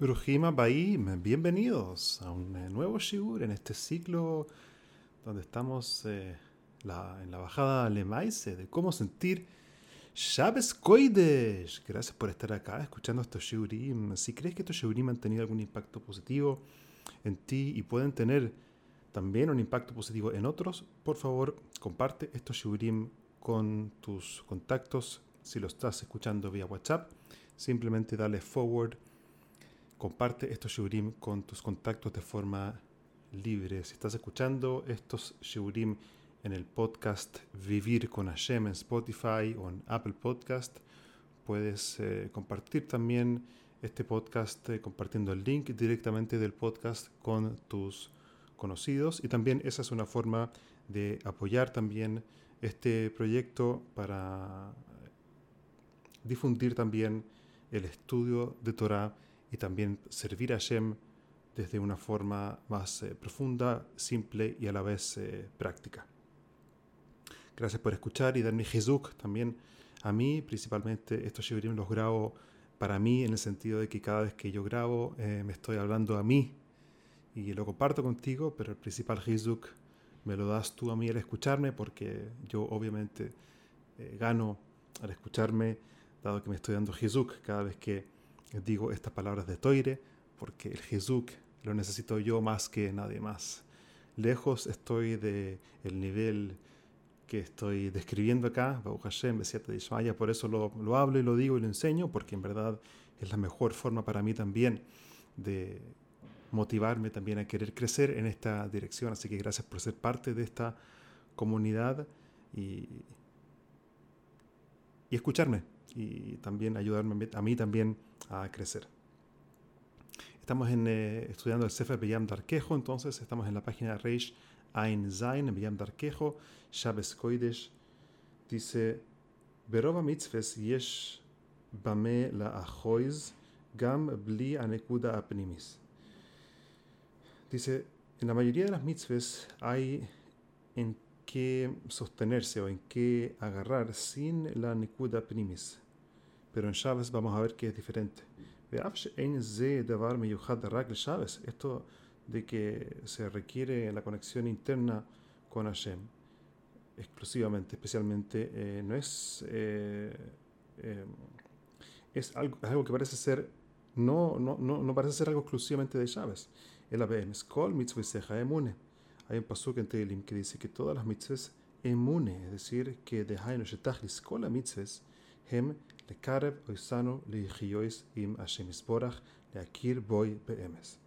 Brujima Baim, bienvenidos a un eh, nuevo Shigur en este ciclo donde estamos eh, en la bajada Lemaise de cómo sentir Shabbos Koidesh. Gracias por estar acá escuchando estos Shigurim. Si crees que estos Shigurim han tenido algún impacto positivo en ti y pueden tener también un impacto positivo en otros, por favor comparte estos Shigurim con tus contactos. Si lo estás escuchando vía WhatsApp, simplemente dale forward comparte estos shurim con tus contactos de forma libre. Si estás escuchando estos shurim en el podcast Vivir con Hashem en Spotify o en Apple Podcast, puedes eh, compartir también este podcast eh, compartiendo el link directamente del podcast con tus conocidos y también esa es una forma de apoyar también este proyecto para difundir también el estudio de Torah y también servir a Hashem desde una forma más eh, profunda, simple y a la vez eh, práctica. Gracias por escuchar y darme Jesús también a mí, principalmente estos shiurim los grabo para mí en el sentido de que cada vez que yo grabo eh, me estoy hablando a mí y lo comparto contigo, pero el principal Jesús me lo das tú a mí al escucharme porque yo obviamente gano al escucharme, dado que me estoy dando Jesús cada vez que digo estas palabras de Toire, porque el Jesús lo necesito yo más que nadie más. Lejos estoy de el nivel que estoy describiendo acá, Baruch Hashem, Besiata Dishmaya, por eso lo, lo hablo y lo digo y lo enseño, porque en verdad es la mejor forma para mí también de motivarme también a querer crecer en esta dirección. Así que gracias por ser parte de esta comunidad y, y escucharme y también ayudarme a mí también a crecer. Estamos en, eh, estudiando el Sefer Beyam Darkejo, entonces estamos en la página Reish Ein Zain, Beyam Darkejo, Shabbos Koidesh, dice, Berova mitzves yesh bame la achoiz gam bli anekuda apnimis. Dice, en la mayoría de las mitzves hay en qué sostenerse o en qué agarrar sin la nekuda primis. Pero en Shabbos vamos a ver que es diferente. Esto de que se requiere la conexión interna con Hashem exclusivamente, especialmente, eh, no es, eh, eh, es algo, es que parece ser, no, no, no, no parece ser algo exclusivamente de Shabbos. El ABM, Skol mitzvah seja emune. Hay un pasuk en Tehilim que dice que todas las mitzvahs emune, es decir, que de Haino Shetachlis, kol mitzvahs, hem lekarev oisano leichiois im Hashem isborach leakir boy beemes.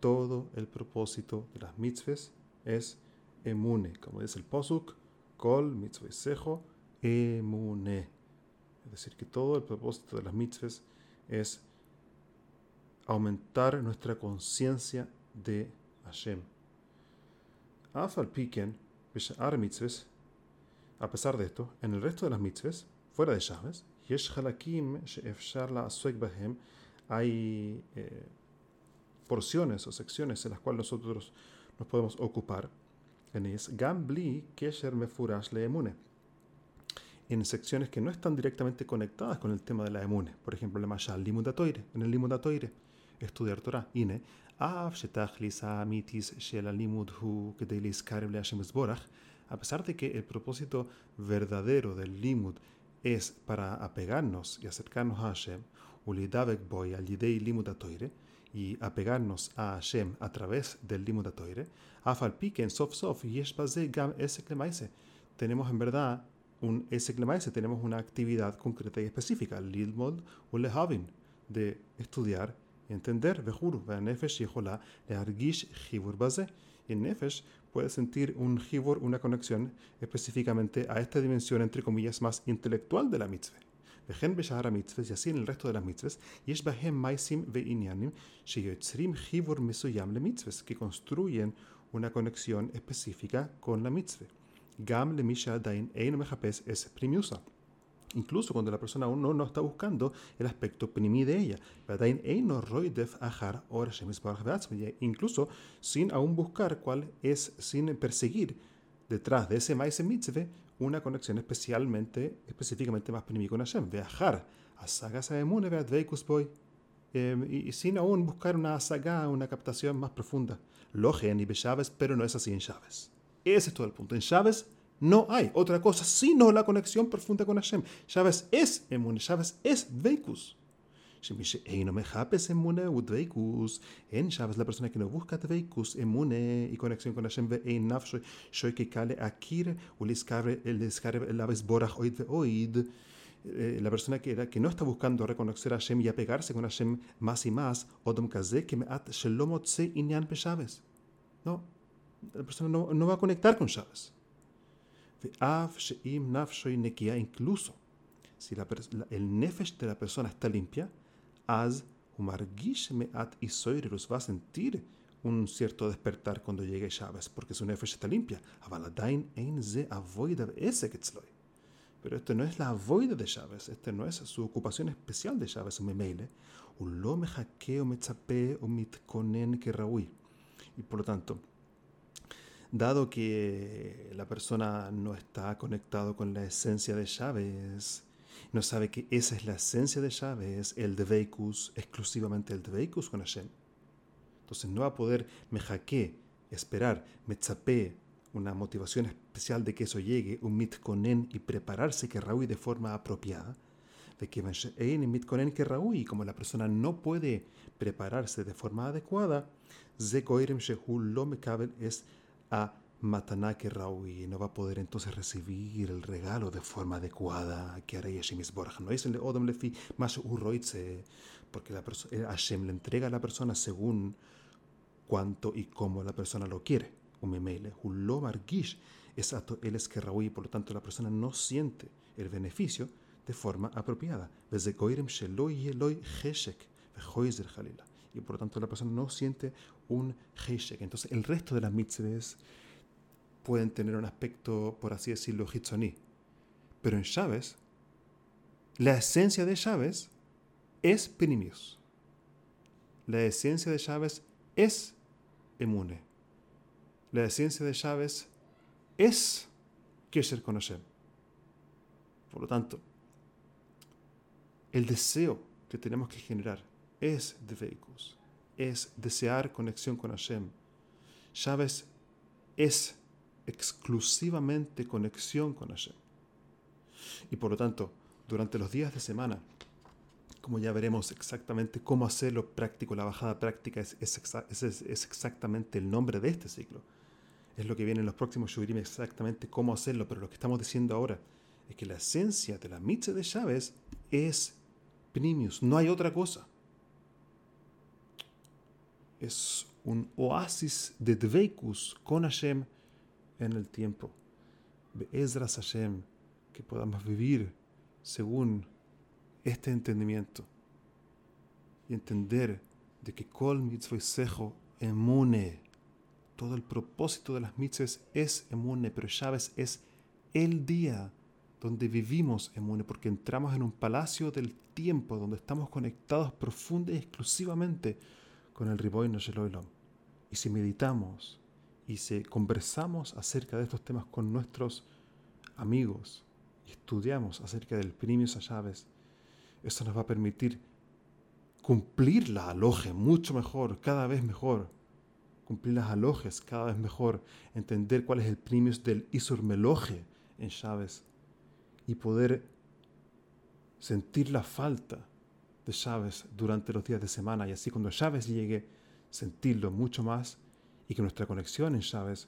Todo el propósito de las mitzvahs es emune, como dice el posuk, kol mitzvah emune. Es decir, que todo el propósito de las mitzvahs es aumentar nuestra conciencia de Hashem. Mitzvahs, a pesar de esto, en el resto de las mitzvahs, fuera de Shabbos, yesh halakim hay eh, porciones o secciones en las cuales nosotros nos podemos ocupar. En ellas, gam bli kesher mefurash leemune, en secciones que no están directamente conectadas con el tema de la emune, por ejemplo, la mashal limudatoire, en el limudatoire, estudiar Torah, ine, a pesar de que el propósito verdadero del limud es para apegarnos y acercarnos a Hashem, boy al yidei limud atoire, y apegarnos a Hashem a través del limud atoire, afal piken sof sof yesh gam esek. Tenemos en verdad un esek tenemos una actividad concreta y específica, lilmod u lehavin, de estudiar entender, vejur, nefesh yehola leargish chibur baze. Y en nefesh puede sentir un jibur, una conexión específicamente a esta dimensión, entre comillas, más intelectual de la mitzvah. Vejen beshahara mitzvahs, y así en el resto de las mitzvahs, yesh bahem maisim ve'inyanim, sheyotzrim jibur mesuyam le mitzvahs, que construyen una conexión específica con la mitzvah. Incluso cuando la persona aún no, no está buscando el aspecto primi de ella. Incluso sin aún buscar cuál es, sin perseguir detrás de ese maíz mitzvah una conexión especialmente, específicamente más primi con Hashem. Viajar a sagas boy. y, sin aún buscar una saga, una captación más profunda. Logen y Chávez, pero no es así en Chávez. Ese es todo el punto. En Chávez no hay otra cosa sino la conexión profunda con Hashem. Chávez es emune, Chávez es veikus. En Chávez la persona que no busca veikus, emune y conexión con Hashem, ve'ein nafshoy, shoy que kale akir, uliskare, el aves borach oid ve'oid, eh, la persona que, era, que no está buscando reconocer a Hashem y apegarse con Hashem más y más, Odom Kaze, que me at Shelomotse Inyan Peshaves. No, la persona no, no va a conectar con Shabes. Incluso si la, el nefesh de la persona está limpia, az isoirus va a sentir un cierto despertar cuando llegue Shabes, porque su nefesh está limpia. Pero esto no es la voida de Chávez, este no es su ocupación especial de Chávez, un memeile. Y por lo tanto, dado que la persona no está conectado con la esencia de Chávez, no sabe que esa es la esencia de Chávez, el de Veikus, exclusivamente el de Veikus con Hashem. Entonces no va a poder me esperar, me chapé, una motivación especial de que eso llegue, un mitkonen y prepararse que raúi de forma apropiada, de que en mitkonen que raúi, como la persona no puede prepararse de forma adecuada, zekoirem shehul lo es a mataná que raúi, no va a poder entonces recibir el regalo de forma adecuada que hará Yeshim No el odom lefi más urroitze, porque la eh, Hashem le entrega a la persona según cuánto y cómo la persona lo quiere. Umemele, hulo margish, es él es que y por lo tanto la persona no siente el beneficio de forma apropiada. Y por lo tanto la persona no siente un heshek. Entonces el resto de las mitzvahs pueden tener un aspecto, por así decirlo, hitzoní. Pero en Chávez, la esencia de Chávez es penimius. La esencia de Chávez es emune la esencia de Chávez es Kesher con Hashem. Por lo tanto, el deseo que tenemos que generar es vehículos, es desear conexión con Hashem. Chávez es exclusivamente conexión con Hashem. Y por lo tanto, durante los días de semana, como ya veremos exactamente cómo hacerlo práctico, la bajada práctica es, es exactamente el nombre de este ciclo es lo que viene en los próximos Shurim exactamente cómo hacerlo, pero lo que estamos diciendo ahora es que la esencia de la mitzvah de Chávez es Primius, no hay otra cosa. Es un oasis de Dveikus con Hashem en el tiempo. Ezras Hashem, que podamos vivir según este entendimiento y entender de que Kol Mitzvah Sejo emune todo el propósito de las mitzvahs es emune, pero Chávez es el día donde vivimos emune, porque entramos en un palacio del tiempo donde estamos conectados profunda y exclusivamente con el Riboy Sheloilom. Y si meditamos y si conversamos acerca de estos temas con nuestros amigos y estudiamos acerca del premio a Chávez, eso nos va a permitir cumplir la aloje mucho mejor, cada vez mejor, cumplir las alojes cada vez mejor, entender cuál es el primius del Isur Meloje en Chávez y poder sentir la falta de Chávez durante los días de semana y así cuando Chávez llegue, sentirlo mucho más y que nuestra conexión en Chávez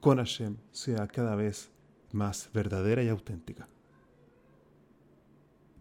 con Hashem sea cada vez más verdadera y auténtica.